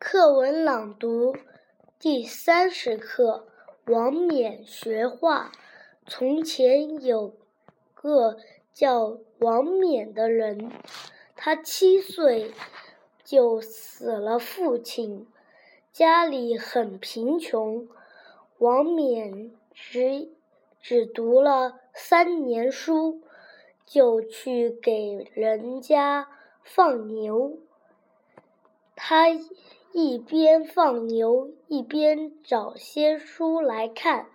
课文朗读第三十课：王冕学画。从前有个叫王冕的人，他七岁就死了父亲，家里很贫穷。王冕只只读了三年书，就去给人家放牛。他。一边放牛，一边找些书来看。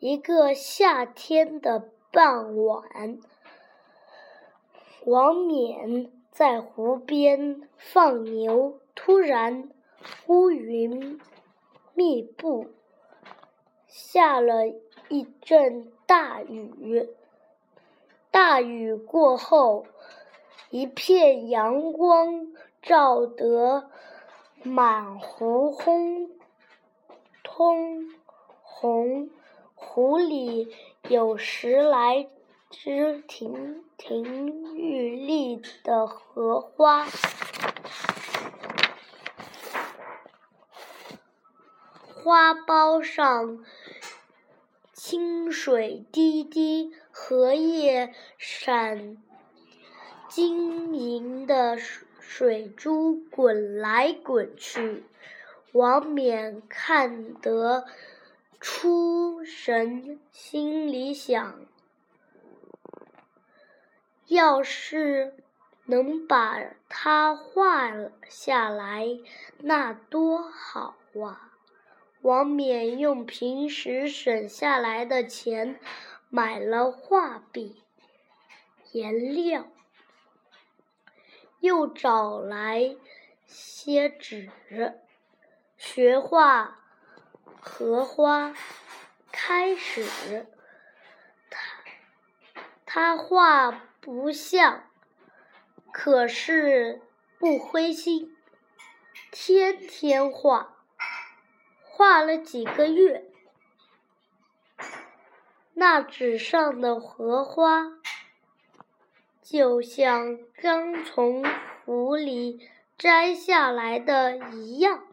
一个夏天的傍晚，王冕在湖边放牛，突然乌云密布，下了一阵大雨。大雨过后，一片阳光。照得满湖红通红，湖里有十来只亭亭玉立的荷花，花苞上清水滴滴，荷叶闪晶莹的水水。珠滚来滚去，王冕看得出神，心里想：要是能把它画下来，那多好啊！王冕用平时省下来的钱买了画笔、颜料。又找来些纸，学画荷花。开始，他他画不像，可是不灰心，天天画。画了几个月，那纸上的荷花。就像刚从湖里摘下来的一样。